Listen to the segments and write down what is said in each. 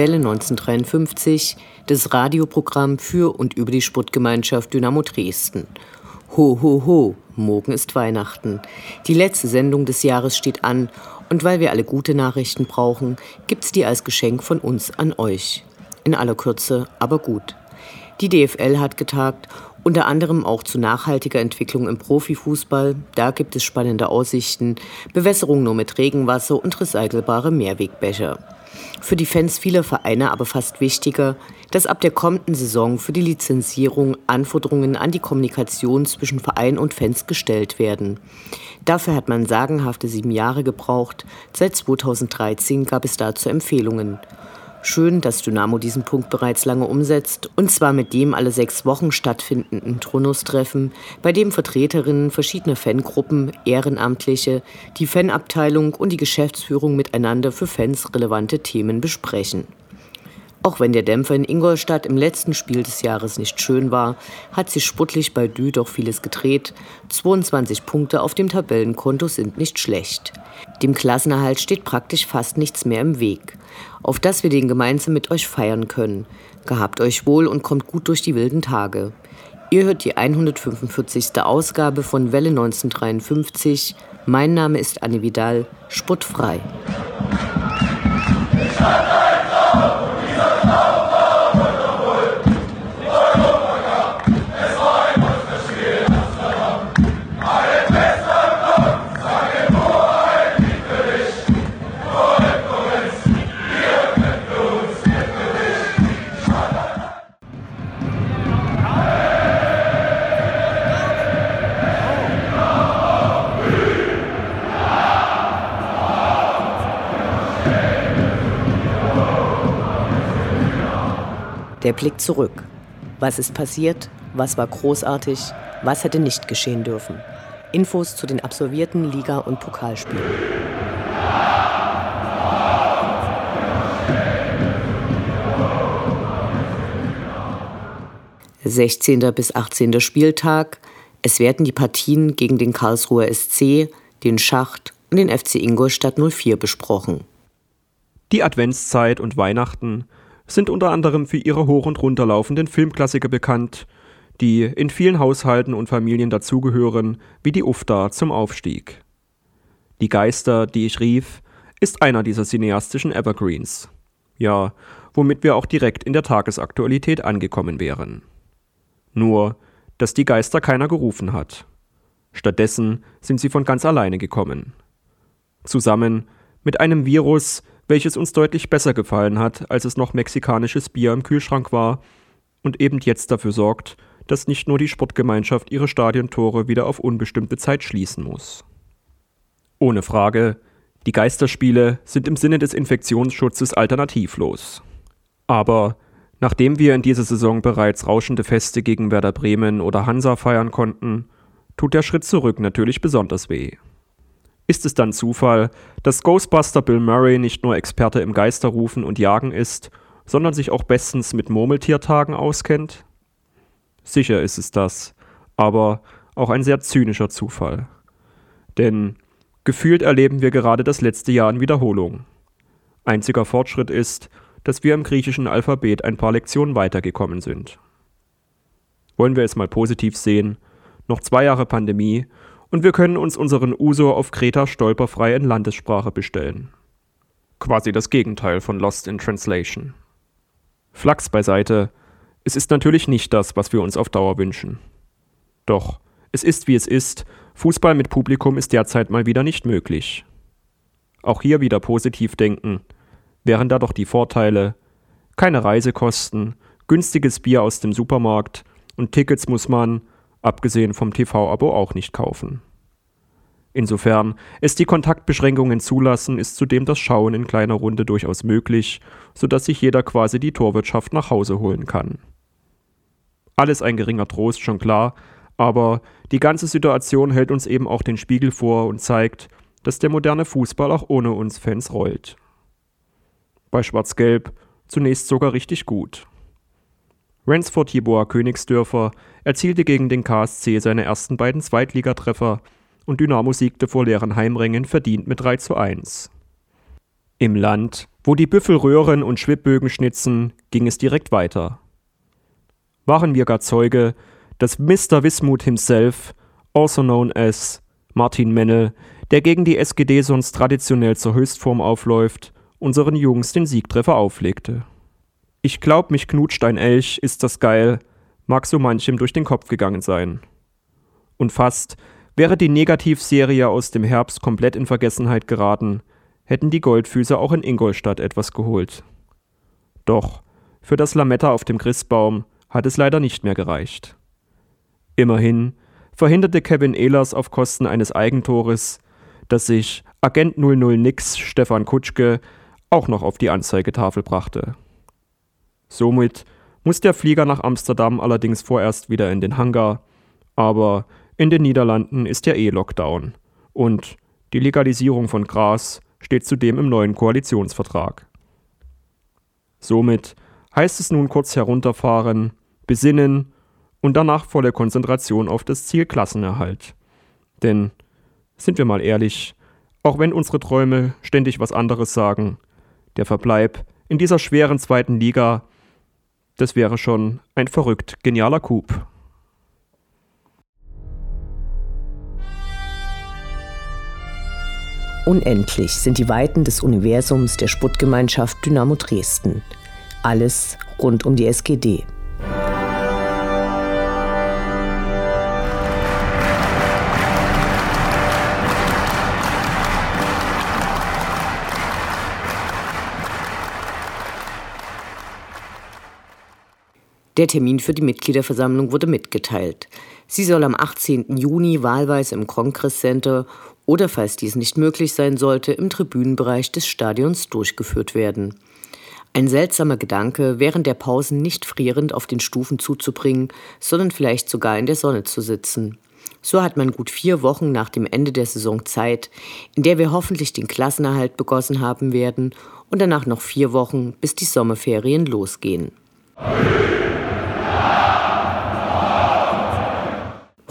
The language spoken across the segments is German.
Welle 1953, das Radioprogramm für und über die Sportgemeinschaft Dynamo Dresden. Ho, ho, ho, morgen ist Weihnachten. Die letzte Sendung des Jahres steht an und weil wir alle gute Nachrichten brauchen, gibt's die als Geschenk von uns an euch. In aller Kürze, aber gut. Die DFL hat getagt, unter anderem auch zu nachhaltiger Entwicklung im Profifußball. Da gibt es spannende Aussichten, Bewässerung nur mit Regenwasser und recycelbare Mehrwegbecher. Für die Fans vieler Vereine aber fast wichtiger, dass ab der kommenden Saison für die Lizenzierung Anforderungen an die Kommunikation zwischen Verein und Fans gestellt werden. Dafür hat man sagenhafte sieben Jahre gebraucht. Seit 2013 gab es dazu Empfehlungen. Schön, dass Dynamo diesen Punkt bereits lange umsetzt, und zwar mit dem alle sechs Wochen stattfindenden Turnustreffen, bei dem Vertreterinnen verschiedener Fangruppen, Ehrenamtliche, die Fanabteilung und die Geschäftsführung miteinander für Fans relevante Themen besprechen. Auch wenn der Dämpfer in Ingolstadt im letzten Spiel des Jahres nicht schön war, hat sich sputtlich bei Dü doch vieles gedreht. 22 Punkte auf dem Tabellenkonto sind nicht schlecht. Dem Klassenerhalt steht praktisch fast nichts mehr im Weg. Auf das wir den gemeinsam mit euch feiern können. Gehabt euch wohl und kommt gut durch die wilden Tage. Ihr hört die 145. Ausgabe von Welle 1953. Mein Name ist Anne Vidal, spottfrei. Der Blick zurück. Was ist passiert? Was war großartig? Was hätte nicht geschehen dürfen? Infos zu den absolvierten Liga- und Pokalspielen. Sechzehnter bis 18. Spieltag. Es werden die Partien gegen den Karlsruher SC, den Schacht und den FC Ingolstadt 04 besprochen. Die Adventszeit und Weihnachten sind unter anderem für ihre hoch und runterlaufenden Filmklassiker bekannt, die in vielen Haushalten und Familien dazugehören, wie die Ufta zum Aufstieg. Die Geister, die ich rief, ist einer dieser cineastischen Evergreens. Ja, womit wir auch direkt in der Tagesaktualität angekommen wären. Nur, dass die Geister keiner gerufen hat. Stattdessen sind sie von ganz alleine gekommen. Zusammen mit einem Virus, welches uns deutlich besser gefallen hat, als es noch mexikanisches Bier im Kühlschrank war und eben jetzt dafür sorgt, dass nicht nur die Sportgemeinschaft ihre Stadiontore wieder auf unbestimmte Zeit schließen muss. Ohne Frage, die Geisterspiele sind im Sinne des Infektionsschutzes alternativlos. Aber nachdem wir in dieser Saison bereits rauschende Feste gegen Werder Bremen oder Hansa feiern konnten, tut der Schritt zurück natürlich besonders weh. Ist es dann Zufall, dass Ghostbuster Bill Murray nicht nur Experte im Geisterrufen und Jagen ist, sondern sich auch bestens mit Murmeltiertagen auskennt? Sicher ist es das, aber auch ein sehr zynischer Zufall. Denn gefühlt erleben wir gerade das letzte Jahr in Wiederholung. Einziger Fortschritt ist, dass wir im griechischen Alphabet ein paar Lektionen weitergekommen sind. Wollen wir es mal positiv sehen, noch zwei Jahre Pandemie und wir können uns unseren Uso auf Kreta stolperfrei in Landessprache bestellen. Quasi das Gegenteil von Lost in Translation. Flachs beiseite, es ist natürlich nicht das, was wir uns auf Dauer wünschen. Doch, es ist wie es ist, Fußball mit Publikum ist derzeit mal wieder nicht möglich. Auch hier wieder positiv denken, wären da doch die Vorteile, keine Reisekosten, günstiges Bier aus dem Supermarkt und Tickets muss man, abgesehen vom TV-Abo auch nicht kaufen. Insofern es die Kontaktbeschränkungen zulassen, ist zudem das Schauen in kleiner Runde durchaus möglich, sodass sich jeder quasi die Torwirtschaft nach Hause holen kann. Alles ein geringer Trost, schon klar, aber die ganze Situation hält uns eben auch den Spiegel vor und zeigt, dass der moderne Fußball auch ohne uns Fans rollt. Bei Schwarz-Gelb zunächst sogar richtig gut. Ransford Jeboa Königsdörfer erzielte gegen den KSC seine ersten beiden Zweitligatreffer und Dynamo siegte vor leeren Heimrängen verdient mit 3 zu 1. Im Land, wo die Büffel röhren und Schwibbögen schnitzen, ging es direkt weiter. Waren wir gar Zeuge, dass Mr. Wismut himself, also known as Martin Menne, der gegen die SGD sonst traditionell zur Höchstform aufläuft, unseren Jungs den Siegtreffer auflegte. Ich glaub, mich knutscht ein Elch, ist das geil, mag so manchem durch den Kopf gegangen sein. Und fast wäre die Negativserie aus dem Herbst komplett in Vergessenheit geraten, hätten die Goldfüße auch in Ingolstadt etwas geholt. Doch für das Lametta auf dem Christbaum hat es leider nicht mehr gereicht. Immerhin verhinderte Kevin Ehlers auf Kosten eines Eigentores, dass sich Agent 00 Nix Stefan Kutschke auch noch auf die Anzeigetafel brachte. Somit muss der Flieger nach Amsterdam allerdings vorerst wieder in den Hangar, aber in den Niederlanden ist ja eh Lockdown und die Legalisierung von Gras steht zudem im neuen Koalitionsvertrag. Somit heißt es nun kurz herunterfahren, besinnen und danach volle Konzentration auf das Ziel Klassenerhalt. Denn, sind wir mal ehrlich, auch wenn unsere Träume ständig was anderes sagen, der Verbleib in dieser schweren zweiten Liga das wäre schon ein verrückt genialer Coup. Unendlich sind die Weiten des Universums der Sputtgemeinschaft Dynamo Dresden. Alles rund um die SGD. Der Termin für die Mitgliederversammlung wurde mitgeteilt. Sie soll am 18. Juni wahlweise im Congress Center oder, falls dies nicht möglich sein sollte, im Tribünenbereich des Stadions durchgeführt werden. Ein seltsamer Gedanke, während der Pausen nicht frierend auf den Stufen zuzubringen, sondern vielleicht sogar in der Sonne zu sitzen. So hat man gut vier Wochen nach dem Ende der Saison Zeit, in der wir hoffentlich den Klassenerhalt begossen haben werden und danach noch vier Wochen, bis die Sommerferien losgehen.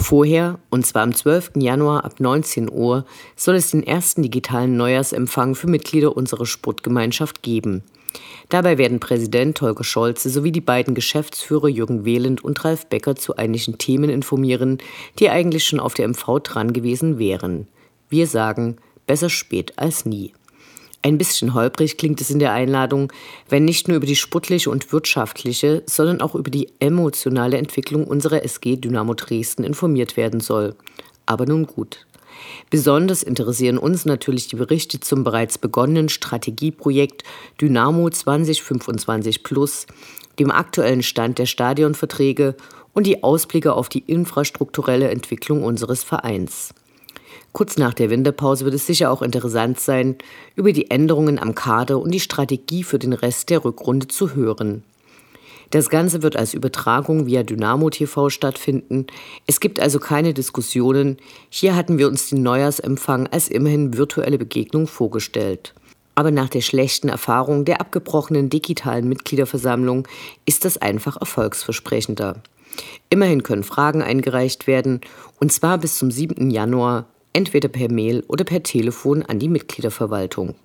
Vorher, und zwar am 12. Januar ab 19 Uhr, soll es den ersten digitalen Neujahrsempfang für Mitglieder unserer Sportgemeinschaft geben. Dabei werden Präsident Holger Scholze sowie die beiden Geschäftsführer Jürgen Wehland und Ralf Becker zu einigen Themen informieren, die eigentlich schon auf der MV dran gewesen wären. Wir sagen, besser spät als nie. Ein bisschen holprig klingt es in der Einladung, wenn nicht nur über die sportliche und wirtschaftliche, sondern auch über die emotionale Entwicklung unserer SG Dynamo Dresden informiert werden soll. Aber nun gut. Besonders interessieren uns natürlich die Berichte zum bereits begonnenen Strategieprojekt Dynamo 2025 Plus, dem aktuellen Stand der Stadionverträge und die Ausblicke auf die infrastrukturelle Entwicklung unseres Vereins. Kurz nach der Winterpause wird es sicher auch interessant sein, über die Änderungen am Kader und die Strategie für den Rest der Rückrunde zu hören. Das Ganze wird als Übertragung via Dynamo TV stattfinden. Es gibt also keine Diskussionen. Hier hatten wir uns den Neujahrsempfang als immerhin virtuelle Begegnung vorgestellt. Aber nach der schlechten Erfahrung der abgebrochenen digitalen Mitgliederversammlung ist das einfach erfolgsversprechender. Immerhin können Fragen eingereicht werden, und zwar bis zum 7. Januar entweder per Mail oder per Telefon an die Mitgliederverwaltung.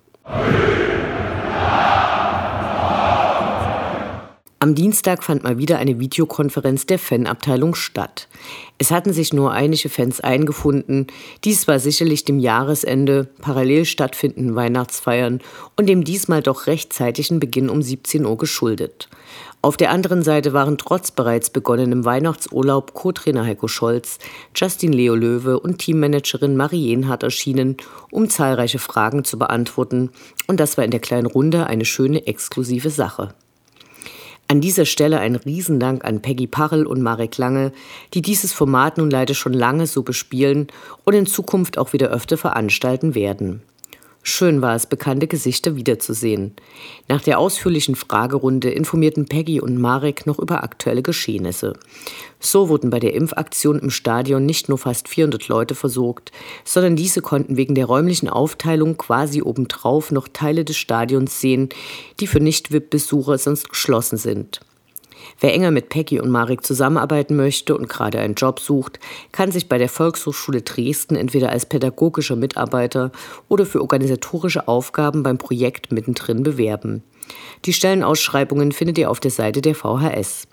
Am Dienstag fand mal wieder eine Videokonferenz der Fanabteilung statt. Es hatten sich nur einige Fans eingefunden. Dies war sicherlich dem Jahresende, parallel stattfindenden Weihnachtsfeiern und dem diesmal doch rechtzeitigen Beginn um 17 Uhr geschuldet. Auf der anderen Seite waren trotz bereits begonnenem Weihnachtsurlaub Co-Trainer Heiko Scholz, Justin Leo Löwe und Teammanagerin Marie Jenhardt erschienen, um zahlreiche Fragen zu beantworten. Und das war in der kleinen Runde eine schöne exklusive Sache. An dieser Stelle ein Riesendank an Peggy Parrell und Marek Lange, die dieses Format nun leider schon lange so bespielen und in Zukunft auch wieder öfter veranstalten werden. Schön war es, bekannte Gesichter wiederzusehen. Nach der ausführlichen Fragerunde informierten Peggy und Marek noch über aktuelle Geschehnisse. So wurden bei der Impfaktion im Stadion nicht nur fast 400 Leute versorgt, sondern diese konnten wegen der räumlichen Aufteilung quasi obendrauf noch Teile des Stadions sehen, die für Nicht-VIP-Besucher sonst geschlossen sind. Wer enger mit Peggy und Marek zusammenarbeiten möchte und gerade einen Job sucht, kann sich bei der Volkshochschule Dresden entweder als pädagogischer Mitarbeiter oder für organisatorische Aufgaben beim Projekt mittendrin bewerben. Die Stellenausschreibungen findet ihr auf der Seite der VHS.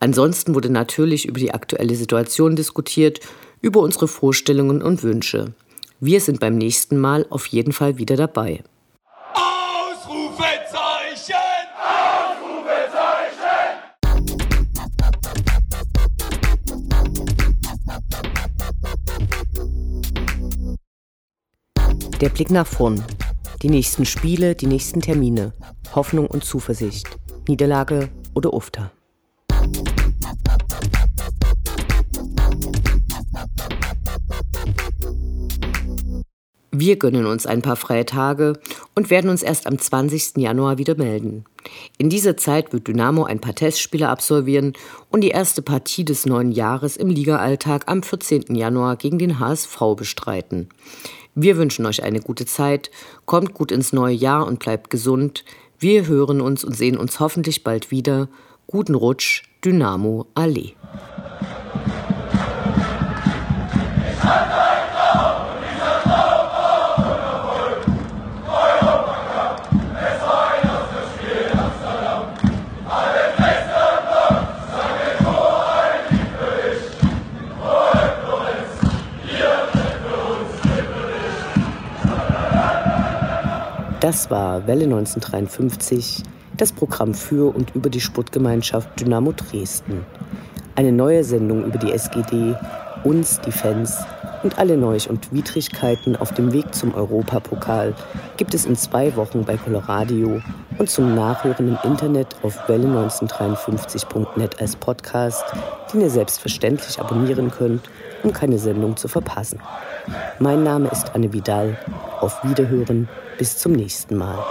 Ansonsten wurde natürlich über die aktuelle Situation diskutiert, über unsere Vorstellungen und Wünsche. Wir sind beim nächsten Mal auf jeden Fall wieder dabei. Der Blick nach vorn. Die nächsten Spiele, die nächsten Termine. Hoffnung und Zuversicht. Niederlage oder Ufter. Wir gönnen uns ein paar freie Tage und werden uns erst am 20. Januar wieder melden. In dieser Zeit wird Dynamo ein paar Testspiele absolvieren und die erste Partie des neuen Jahres im Ligaalltag am 14. Januar gegen den HSV bestreiten. Wir wünschen euch eine gute Zeit, kommt gut ins neue Jahr und bleibt gesund. Wir hören uns und sehen uns hoffentlich bald wieder. Guten Rutsch, Dynamo Allee. Das war Welle 1953, das Programm für und über die Sportgemeinschaft Dynamo Dresden. Eine neue Sendung über die SGD, uns, die Fans und alle Neuch und Widrigkeiten auf dem Weg zum Europapokal gibt es in zwei Wochen bei Coloradio und zum Nachhören im Internet auf welle1953.net als Podcast, den ihr selbstverständlich abonnieren könnt, um keine Sendung zu verpassen. Mein Name ist Anne Vidal. Auf Wiederhören bis zum nächsten Mal.